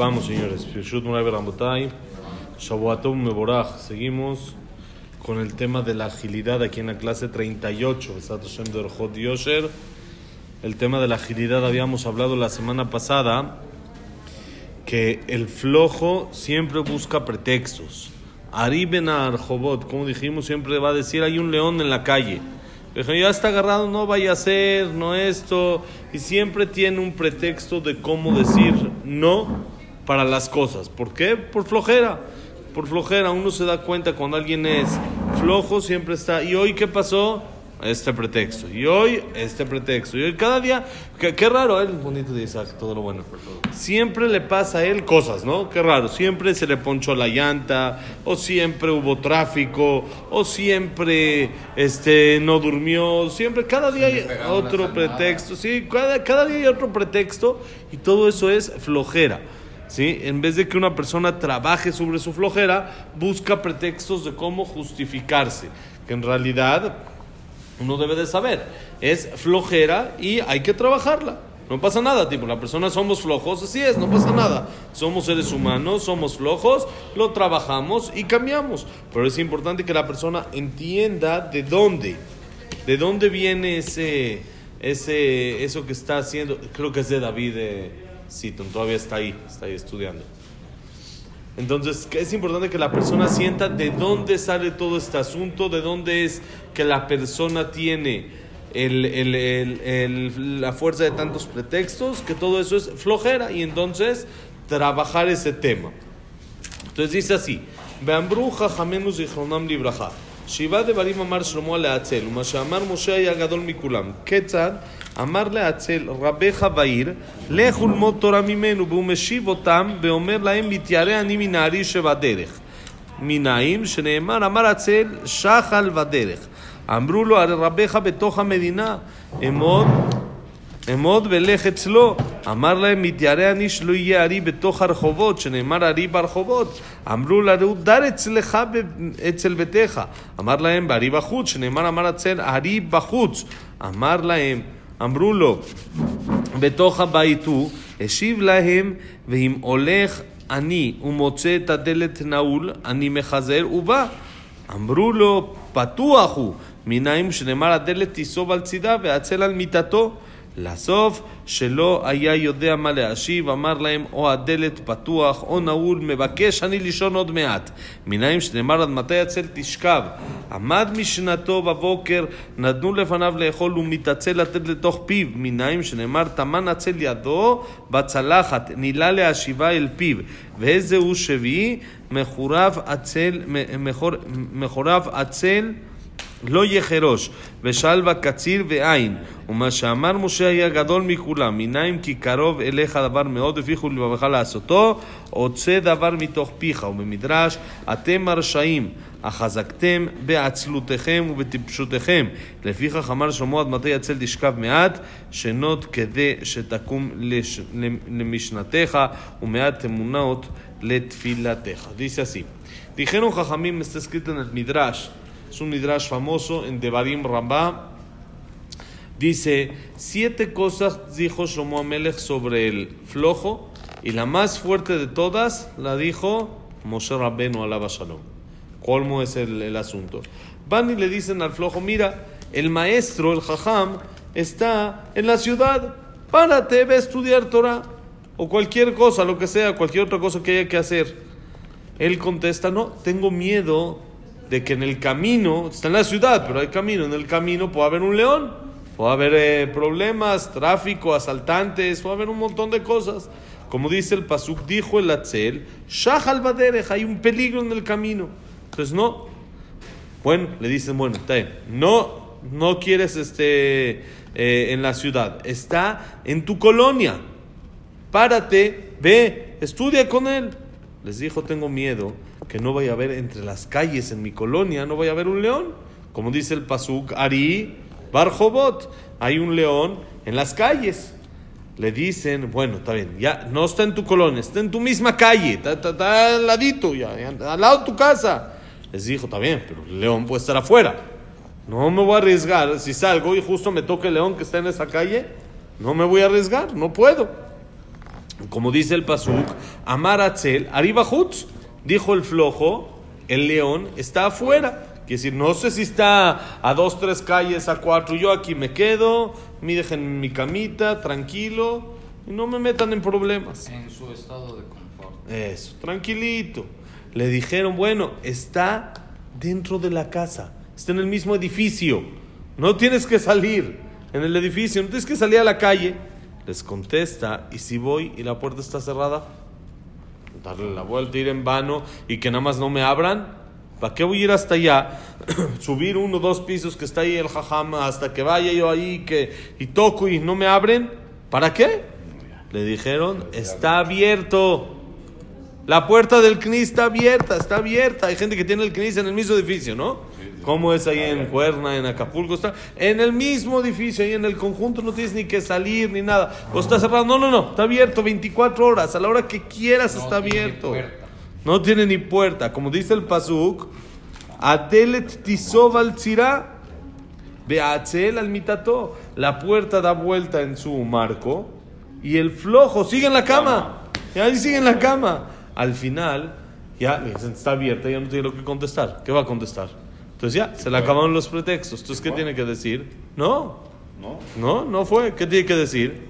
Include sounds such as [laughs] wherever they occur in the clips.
Vamos, señores. Shavuatom Meborach. Seguimos con el tema de la agilidad aquí en la clase 38. Besat Hashem de Orjot Yosher. El tema de la agilidad habíamos hablado la semana pasada que el flojo siempre busca pretextos. Ari Ben Arjobot, como dijimos, siempre va a decir hay un león en la calle. Pero ya está agarrado, no vaya a ser, no esto. Y siempre tiene un pretexto de cómo decir no para las cosas. ¿Por qué? Por flojera. Por flojera. Uno se da cuenta cuando alguien es flojo, siempre está. ¿Y hoy qué pasó? Este pretexto. Y hoy, este pretexto. Y hoy cada día, qué, qué raro, él bonito de Isaac, todo lo bueno. Siempre le pasa a él cosas, ¿no? Qué raro. Siempre se le ponchó la llanta, o siempre hubo tráfico, o siempre este, no durmió. Siempre, cada día hay otro pretexto. Sí, cada, cada día hay otro pretexto. Y todo eso es flojera. ¿Sí? En vez de que una persona trabaje sobre su flojera, busca pretextos de cómo justificarse. Que en realidad uno debe de saber, es flojera y hay que trabajarla. No pasa nada, tipo, la persona somos flojos, así es, no pasa nada. Somos seres humanos, somos flojos, lo trabajamos y cambiamos. Pero es importante que la persona entienda de dónde, de dónde viene ese, ese, eso que está haciendo. Creo que es de David eh, Seaton, todavía está ahí, está ahí estudiando. Entonces, es importante que la persona sienta de dónde sale todo este asunto, de dónde es que la persona tiene la fuerza de tantos pretextos, que todo eso es flojera y entonces trabajar ese tema. Entonces dice así, Beambru jajamenu zichronam libraja, שבעה דברים אמר שלמה להצל, ומה שאמר משה היה גדול מכולם. כיצד? אמר להצל רבך בעיר, לכו ללמוד תורה ממנו, והוא משיב אותם ואומר להם, מתיירא אני מן הארי שבדרך. מנין? שנאמר, אמר הצל, שחל בדרך. אמרו לו, הרי רבך בתוך המדינה, אמוד, אמוד ולך אצלו. אמר להם, מתיירא אני שלא יהיה ארי בתוך הרחובות, שנאמר ארי ברחובות. אמרו לרעות, דר אצלך אצל ביתך. אמר להם, בארי בחוץ, שנאמר אמר הצל, ארי בחוץ. אמר להם, אמרו לו, בתוך הבית הוא, השיב להם, ואם הולך אני ומוצא את הדלת נעול, אני מחזר ובא. אמרו לו, פתוח הוא, מנין שנאמר הדלת תיסוב על צידה והצל על מיטתו. לסוף, שלא היה יודע מה להשיב, אמר להם, או הדלת פתוח, או נעול, מבקש אני לישון עוד מעט. מנין שנאמר, עד מתי הצל תשכב? עמד משנתו בבוקר, נתנו לפניו לאכול, ומתעצל לתת לתוך פיו. מנין שנאמר, טמן הצל ידו בצלחת, נילה להשיבה אל פיו. ואיזה הוא שביעי? מחורב עצל, מחורב עצל לא יחרוש, ושלווה קציר ועין. ומה שאמר משה היה גדול מכולם, מנין כי קרוב אליך דבר מאוד הפיחו לבבך לעשותו, עוצה דבר מתוך פיך. ובמדרש, אתם הרשעים, החזקתם בעצלותכם ובטיפשותכם. לפיכך אמר שלמה עד מתי יצל תשכב מעט, שנות כדי שתקום לש... למשנתך, ומעט אמונות לתפילתך. Así. Dijeron Jajamim, está escrito en Midrash, es un midrash famoso en Devarim Rambá. Dice, siete cosas dijo Shlomo Amelech sobre el flojo y la más fuerte de todas la dijo Moshe Rabbenu alaba Shalom. ¿Cómo es el, el, asunto? Van y le dicen al flojo, mira, el maestro, el jajam, está en la ciudad, párate, ve a estudiar Torah o cualquier cosa, lo que sea, cualquier otra cosa que haya que hacer. Él contesta, no, tengo miedo de que en el camino, está en la ciudad, pero hay camino, en el camino puede haber un león, puede haber eh, problemas, tráfico, asaltantes, puede haber un montón de cosas. Como dice el Pasuk, dijo el Atzel, Shahal Baderech, hay un peligro en el camino. Entonces no. Bueno, le dicen, bueno, está no, no quieres este, eh, en la ciudad, está en tu colonia. Párate, ve, estudia con él. Les dijo, tengo miedo que no vaya a haber entre las calles en mi colonia, no vaya a haber un león. Como dice el Pasuk, Ari Barjobot, hay un león en las calles. Le dicen, bueno, está bien, ya no está en tu colonia, está en tu misma calle, está, está, está al ladito, ya, ya, al lado de tu casa. Les dijo, está bien, pero el león puede estar afuera. No me voy a arriesgar. Si salgo y justo me toca el león que está en esa calle, no me voy a arriesgar, no puedo. como dice el Pasuk, Amar Atzel, arriba Jutz, dijo el flojo, el león está afuera. Quiere decir, no sé si está a dos, tres calles, a cuatro, yo aquí me quedo, me dejen en mi camita, tranquilo, y no me metan en problemas. En su estado de confort. Eso, tranquilito. Le dijeron, bueno, está dentro de la casa, está en el mismo edificio, no tienes que salir en el edificio, no tienes que salir a la calle. Les contesta, y si voy y la puerta está cerrada, darle la vuelta, ir en vano y que nada más no me abran. ¿Para qué voy a ir hasta allá? [clears throat] Subir uno o dos pisos que está ahí el jajama hasta que vaya yo ahí que, y toco y no me abren. ¿Para qué? Le dijeron, está abierto. La puerta del CNI está abierta, está abierta. Hay gente que tiene el CNI en el mismo edificio, ¿no? ¿Cómo es ahí en Cuerna, en Acapulco? Está en el mismo edificio, ahí en el conjunto, no tienes ni que salir ni nada. O está cerrado. No, no, no, está abierto 24 horas. A la hora que quieras No está abierto. puerta. No tiene ni puerta. Como dice el Pasuk, Atelet tisov al tzira, beatzel al mitato. La puerta da vuelta en su marco y el flojo sigue en la cama. Y ahí sigue en la cama. Al final, ya está abierta, ya no tiene lo que contestar. ¿Qué va a contestar? Entonces ya, se le acabaron los pretextos. Entonces, ¿qué tiene que decir? No, ¿No? no, no fue. ¿Qué tiene que decir?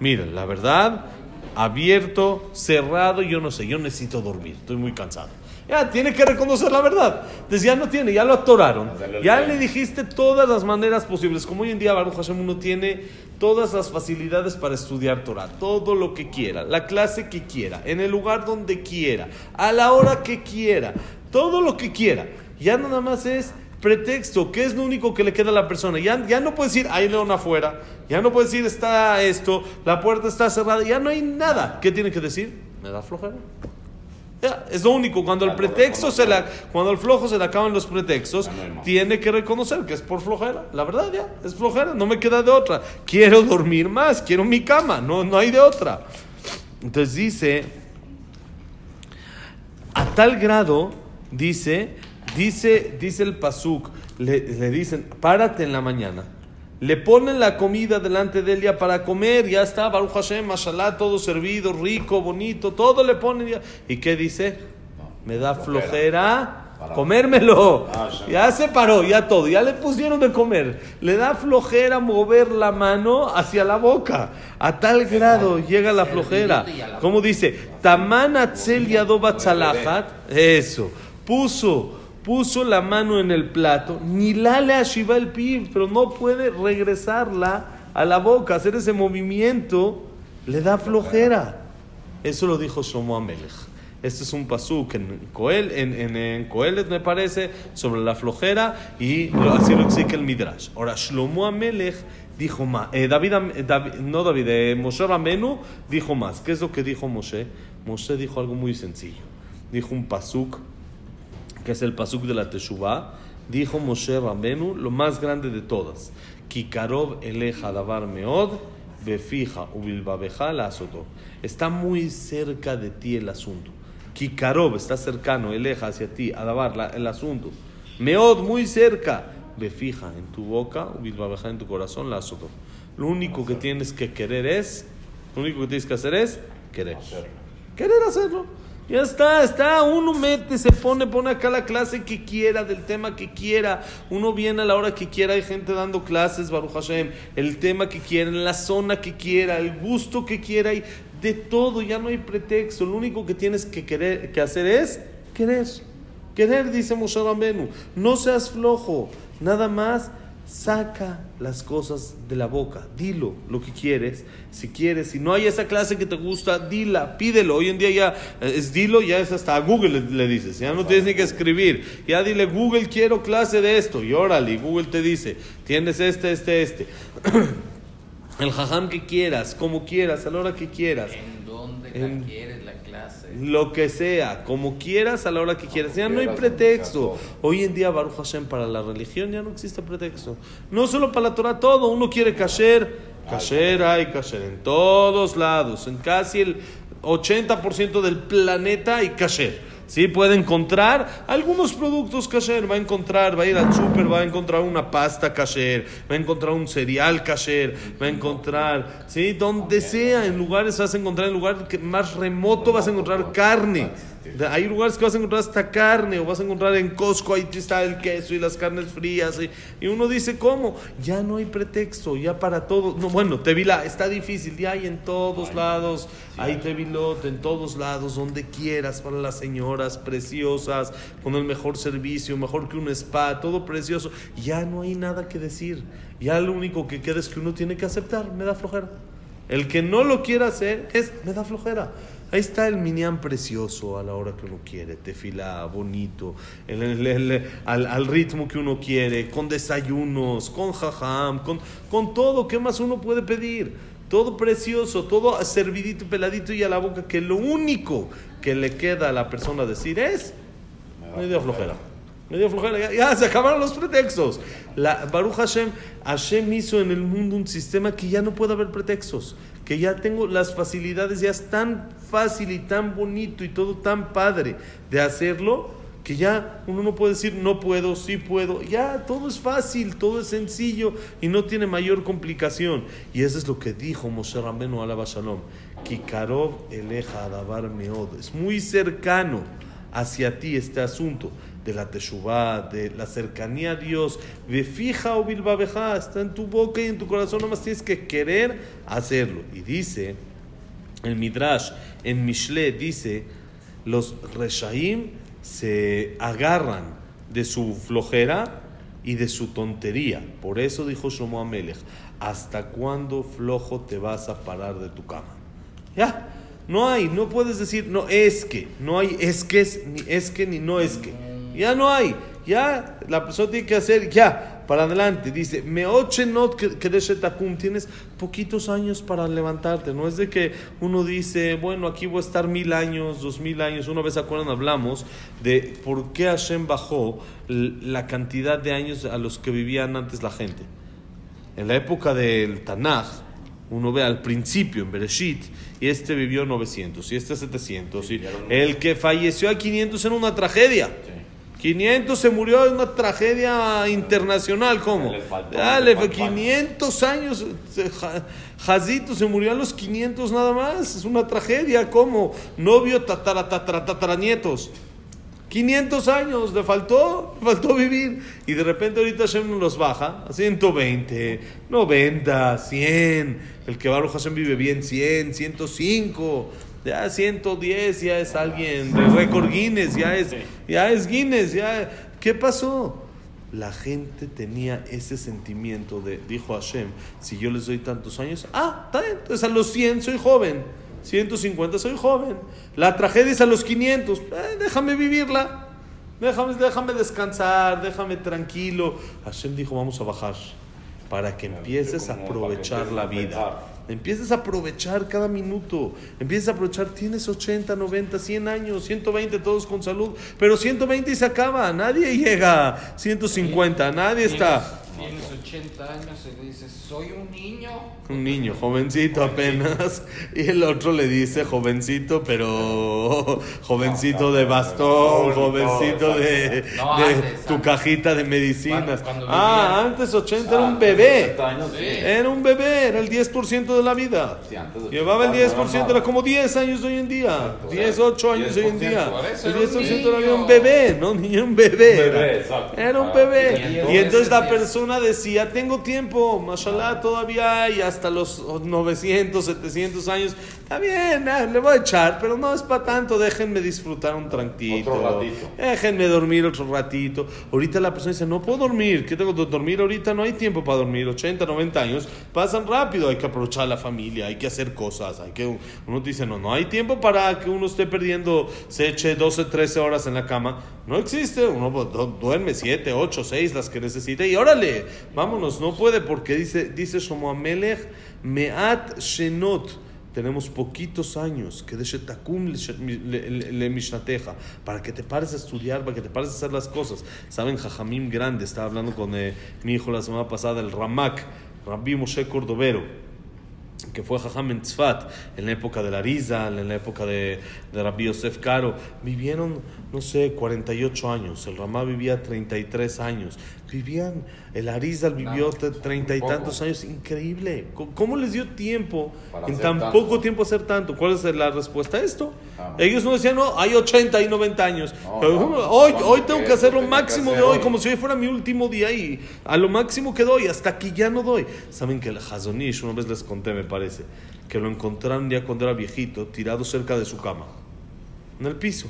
Mira, la verdad, abierto, cerrado, yo no sé, yo necesito dormir, estoy muy cansado. Ya, tiene que reconocer la verdad. Entonces ya no tiene, ya lo atoraron. El Ya le dijiste todas las maneras posibles. Como hoy en día Baruch Hashem uno tiene todas las facilidades para estudiar Torah, todo lo que quiera, la clase que quiera, en el lugar donde quiera, a la hora que quiera, todo lo que quiera. Ya nada más es pretexto, que es lo único que le queda a la persona. Ya, ya no puedes decir, hay león afuera, ya no puedes decir, está esto, la puerta está cerrada, ya no hay nada. ¿Qué tiene que decir? Me da flojera. Ya, es lo único. Cuando el pretexto se la, cuando al flojo se le acaban los pretextos, tiene que reconocer que es por flojera. La verdad ya, es flojera, no me queda de otra. Quiero dormir más, quiero mi cama, no, no hay de otra. Entonces dice, a tal grado, dice, dice, dice el Pasuk, le, le dicen, párate en la mañana. Le ponen la comida delante de él ya para comer, ya está, Baruch Hashem, mashallah, todo servido, rico, bonito, todo le ponen ya. ¿Y qué dice? Me da Flojera. comérmelo. Ah. Ya se paró, ya todo, ya le pusieron de comer. Le da flojera mover la mano hacia la boca. A tal grado llega la flojera. ¿Cómo dice? Taman atzel yadoba. Eso. Puso, puso la mano en el plato. Ni la le ashiva el pib, pero no puede regresarla a la boca. Hacer ese movimiento le da flojera. Eso lo dijo Shlomo Amelech. Este es un pasuk en Coel, en, en, en Coelet, me parece, sobre la flojera y así lo explica el Midrash. Ahora, Shlomo Amelech dijo más. Eh, David, eh, no David, eh, Moshe Ramenu dijo más. ¿Qué es lo que dijo Moshe? Moshe dijo algo muy sencillo. Dijo un pasuk que es el pasuk de la Teshuvah, dijo Moshe Rambenu, lo más grande de todas. Kikarov eleja davar meod, befija ubilbabeja la azoto. Está muy cerca de ti el asunto. Kikarov está cercano, eleja hacia ti, a davar la- el asunto. Meod, muy cerca. Befija en tu boca, ubilbabeja en tu corazón la azoto. Lo único que tienes que querer es, lo único que tienes que hacer es querer. Querer hacerlo. Ya está, está. Uno mete, se pone, pone acá la clase que quiera, del tema que quiera. Uno viene a la hora que quiera. Hay gente dando clases, Baruch Hashem. El tema que quiera, en la zona que quiera, el gusto que quiera. Y de todo, ya no hay pretexto. Lo único que tienes que, querer, que hacer es querer. Querer, dice Moshe Rambenu. No seas flojo. Nada más saca las cosas de la boca. Dilo lo que quieres. Si quieres, si no hay esa clase que te gusta, dila, pídelo. Hoy en día ya eh, es dilo, ya es hasta a Google le, le dices. Ya no tienes ni que escribir. Ya dile, Google, quiero clase de esto. Y órale, Google te dice, tienes este, este, este. [clears throat] El jajam que quieras, como quieras, a la hora que quieras. ¿En dónde En- la quieres? Lo que sea, como quieras, a la hora que quieras. Ya no hay pretexto. Hoy en día, Baruch Hashem, para la religión ya no existe pretexto. No solo para la Torah, todo. Uno quiere kasher, kasher hay kasher en todos lados. En casi el 80% del planeta hay kasher. Sí, puede encontrar algunos productos kasher. Va a encontrar, va a ir al super, va a encontrar una pasta kasher, va a encontrar un cereal kasher, va a encontrar, sí, donde sea, en lugares vas a encontrar, en lugar más remoto vas a encontrar carne. Hay lugares que vas a encontrar hasta carne, o vas a encontrar en Costco, ahí está el queso y las carnes frías. Y, y uno dice, ¿cómo? Ya no hay pretexto, ya para todo. No, bueno, Tevila, está difícil, ya hay en todos lados. Hay Tevilot en todos lados, donde quieras, para las señoras preciosas, con el mejor servicio, mejor que un spa, todo precioso. Ya no hay nada que decir. Ya lo único que queda es que uno tiene que aceptar, me da flojera. El que no lo quiera hacer es, me da flojera. Ahí está el minyan precioso a la hora que uno quiere, tefila bonito, el- el- el- al, al ritmo que uno quiere, con desayunos, con jajam, con, con todo. ¿Qué más uno puede pedir? Todo precioso, todo servidito, peladito y a la boca, que lo único que le queda a la persona decir es, me dio flojera. Me dio flojera. Ya, ya, se acabaron los pretextos. La, Baruch Hashem, Hashem hizo en el mundo un sistema que ya no puede haber pretextos. Que ya tengo las facilidades, ya es tan fácil y tan bonito y todo tan padre de hacerlo que ya uno no puede decir no puedo, sí puedo. Ya todo es fácil, todo es sencillo y no tiene mayor complicación. Y eso es lo que dijo Moshe Rambenu Alaba Shalom. Kikarov eleja adabar meod. Es muy cercano hacia ti este asunto de la teshuvah, de la cercanía a Dios, de fija o bilbabeja, está en tu boca y en tu corazón, nomás tienes que querer hacerlo. Y dice, el Midrash, en Mishle, dice, los reshaim se agarran de su flojera y de su tontería. Por eso dijo Shlomo Amelech, ¿hasta cuándo flojo te vas a parar de tu cama? Ya, no hay, no puedes decir, no es que, no hay es que, ni es que, ni no es que. Ya no hay, ya la persona tiene que hacer, ya, para adelante. Dice, me oche not takum, tienes poquitos años para levantarte. No es de que uno dice, bueno, aquí voy a estar mil años, dos mil años. Una vez, ¿se acuerdan? Hablamos de por qué Hashem bajó la cantidad de años a los que vivían antes la gente. En la época del Tanaj, uno ve al principio en Bereshit, y este vivió 900, y este 700, y el que falleció a 500 era una tragedia. 500 se murió en una tragedia internacional, ¿cómo? Le faltó, Dale, le fue faltó. 500 años, Jazito se murió a los 500 nada más, es una tragedia, ¿cómo? No vio tatara, tatara, tataranietos. 500 años, le faltó, le faltó vivir. Y de repente ahorita Hashem los baja a 120, 90, 100. El que Baruch Hashem vive bien, 100, 105. Ya 110, ya es alguien de récord Guinness, ya es, ya es Guinness, ya... ¿Qué pasó? La gente tenía ese sentimiento de, dijo Hashem, si yo les doy tantos años, ah, está bien, entonces a los 100 soy joven, 150 soy joven, la tragedia es a los 500, eh, déjame vivirla, déjame, déjame descansar, déjame tranquilo. Hashem dijo, vamos a bajar, para que empieces a aprovechar empieces la vida. Empieces a aprovechar cada minuto. Empiezas a aprovechar. Tienes 80, 90, 100 años, 120, todos con salud. Pero 120 y se acaba. Nadie llega a 150. Nadie está. Tienes 80 años y le dices, soy un niño. Un niño, jovencito apenas. [laughs] Y el otro le dice jovencito, pero jovencito de bastón, jovencito de, de tu cajita de medicinas. Ah, antes 80 era un bebé. 60 años, sí. Era un bebé, era el 10% de la vida. Llevaba el 80 10%, era como 10 años hoy en día. Exacto. 10, 8 años hoy en 10%, día. El era un 10% era un bebé, no niño, un bebé. Bebé, era. un Ah, bebé. y entonces la es- persona decía, tengo tiempo, mashallah, todavía hay hasta los 900, 700 años. Está bien, ah, le voy a echar, pero no es para tanto, déjenme disfrutar un tranquilo. Otro ratito. Déjenme dormir otro ratito. Ahorita la persona dice, no puedo dormir. ¿Qué tengo que dormir ahorita? No hay tiempo para dormir. 80, 90 años pasan rápido. Hay que aprovechar la familia, hay que hacer cosas. Hay que... Uno dice, no, no hay tiempo para que uno esté perdiendo, se eche 12, 13 horas en la cama. No existe. Uno pues, du- duerme 7, 8, 6, las que necesite. Y órale, vámonos. No puede porque dice, dice Shlomo Amelech, Meat Shenot. Tenemos poquitos años que de Shetakum le, Mishnateja, para que te pares a estudiar, para que te pares a hacer las cosas. Saben, Jajamim Grande, estaba hablando con eh, mi hijo la semana pasada, el Ramak, Rabbi Moshe Cordovero. que fue Jajam en Tzfat, en la época de la Rizal, en la época de, de Rabbi Yosef Caro, vivieron, no sé, 48 años, el Ramá vivía 33 años, vivían, el Arizal vivió treinta y tantos años, increíble. ¿Cómo les dio tiempo Para en tan tanto. poco tiempo hacer tanto? ¿Cuál es la respuesta a esto? Ah. Ellos no decían, no, hay 80 y 90 años. No, Pero, no, hoy, hoy tengo que hacer lo máximo de hoy. como si hoy fuera mi último día y a lo máximo que doy, hasta aquí ya no doy. Saben que el Hazonish, una vez les conté, me parece, que lo encontraron ya cuando era viejito, tirado cerca de su cama, en el piso.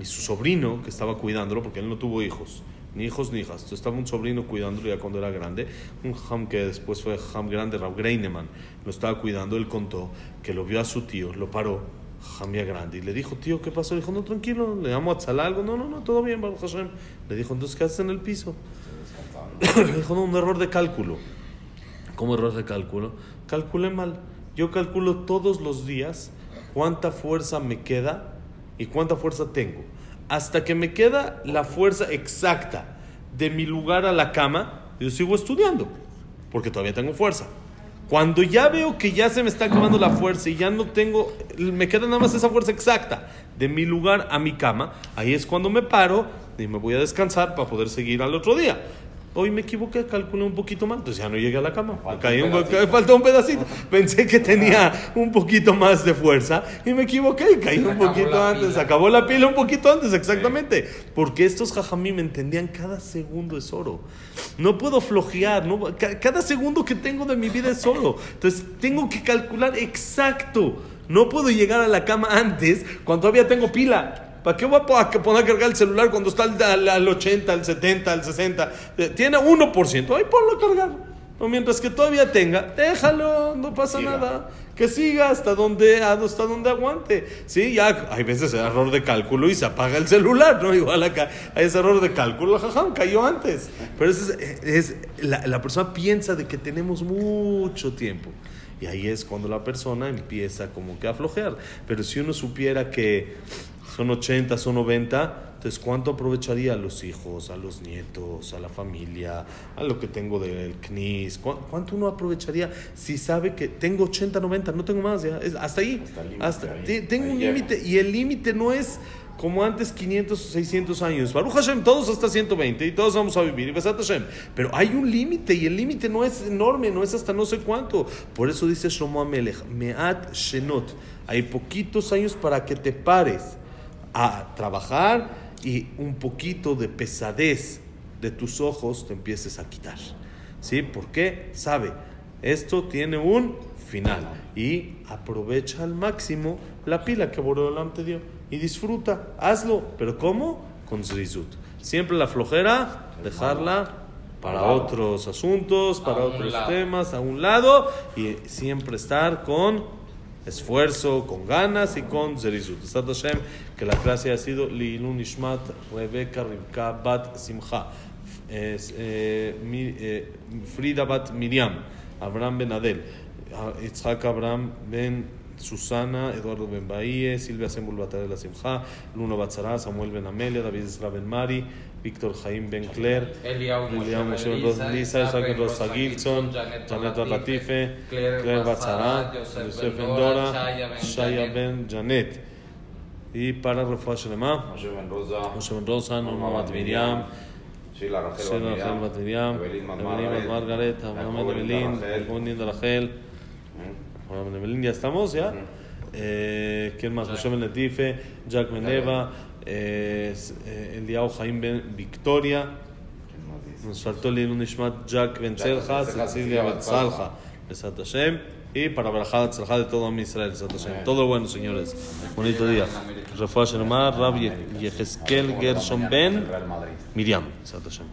Y su sobrino, que estaba cuidándolo, porque él no tuvo hijos, ni hijos ni hijas, entonces estaba un sobrino cuidándolo ya cuando era grande, un ham que después fue ham grande, Rav Greineman, lo estaba cuidando, él contó que lo vio a su tío, lo paró, ham ya grande, y le dijo, tío, ¿qué pasó? Le dijo, no, tranquilo, le llamo a Tzala algo, no, no, no, todo bien, Baruch Hashem. Le dijo, entonces, ¿qué haces en el piso? [coughs] Le dijo, no, un error de cálculo. ¿Cómo error de cálculo? Calculé mal. Yo calculo todos los días cuánta fuerza me queda y cuánta fuerza tengo. Hasta que me queda la fuerza exacta de mi lugar a la cama, yo sigo estudiando, porque todavía tengo fuerza. Cuando ya veo que ya se me está acabando la fuerza y ya no tengo, me queda nada más esa fuerza exacta de mi lugar a mi cama, ahí es cuando me paro y me voy a descansar para poder seguir al otro día. Hoy me equivoqué, calculé un poquito mal, entonces ya no llegué a la cama. Falta caí un pedacito. faltó un pedacito. Pensé que tenía un poquito más de fuerza y me equivoqué y caí un poquito antes. pila. Acabó la pila un poquito antes, exactamente. Porque estos jajamí me entendían cada segundo es oro. No puedo flojear, no, ca- cada segundo que tengo de mi vida es oro. Entonces tengo que calcular exacto. No puedo llegar a la cama antes cuando todavía tengo pila. ¿Para qué voy a po- a poner a cargar el celular cuando está al, al- al 80, al 70, al 60? Eh, Tiene 1%. Ahí ponlo a cargar. O mientras que todavía tenga, déjalo, no pasa Siga. nada. Que siga hasta donde, hasta donde aguante. Sí, ya hay veces error de cálculo y se apaga el celular, ¿no? [laughs] Igual acá hay ese error de cálculo, jajam, cayó antes. Pero es, es- la, la persona piensa de que tenemos mucho tiempo. Y ahí es cuando la persona empieza como que a flojear. Pero si uno supiera que son 80, son 90, entonces ¿cuánto aprovecharía a los hijos, a los nietos, a la familia, a lo que tengo del CNIS? ¿Cu- ¿Cuánto uno aprovecharía si sabe que tengo 80, 90, no tengo más ya? Es hasta ahí. Hasta el límite, Hasta, ahí. te- tengo Ahí un límite y el límite no es como antes 500 o 600 años. Baruch Hashem, todos hasta 120 y todos vamos a vivir. Y Besat Hashem. Pero hay un límite y el límite no es enorme, no es hasta no sé cuánto. Por eso dice Shlomo Amelech, Meat Shenot. Hay poquitos años para que te pares a trabajar y un poquito de pesadez de tus ojos te empieces a quitar. ¿Sí? ¿Por qué? Sabe, esto tiene un final y aprovecha al máximo la pila que Boreolam te dio y disfruta, hazlo, pero ¿cómo? Con zrizut. Siempre la flojera, dejarla para otros asuntos, para otros temas, a un lado y siempre estar con esfuerzo, con ganas y con zerizut. Hashem, que la clase ha sido Liilun Ishmat Rebecca Rivka Bat Simcha, eh, eh, Frida Bat Miriam, Abraham Ben Adel, ah, Yitzhak Abraham Ben Susana, Eduardo Ben Bahía, Silvia Sembul Batarel La Simcha, Luna Batzara, Samuel Ben Amelia, David Isra Ben Mari, Víctor Jaim Ben Claire, Eliyahu Eliyahu Moshe Isaac Ben Rosa Gilson, Janet Latife, Latife, Claire Batzara, Yosef Yosef Ben Ben Dora, Dora, Shaya Ben Janet. Y para Refuah Shelema, Moshe Ben Rosa, Norma Bat Miriam, Sheila Rachel Sheila Rachel Bat Miriam, Evelyn Bat Evelyn Bat Margaret, Abraham Ben Evelyn, Jacob Ben Rachel, Abraham Ben Evelyn, ya estamos, ¿ya? Ujú. Eh, ¿Quién más? Moshe Ben Letife, Jack Ben Eh, eh, Eliyahu Jaim Ben Victoria, nos faltó el Ilun Ishmat Jack Ben Selja, Cecilia Ben Salja. Salja, Besat Hashem, y para Barajat Salja de todo Israel, Besat Hashem. Todo bueno, señores. Bonito día. Refuah Shelema, Rab Yehezkel Gershon Ben. Miriam, Besat Hashem.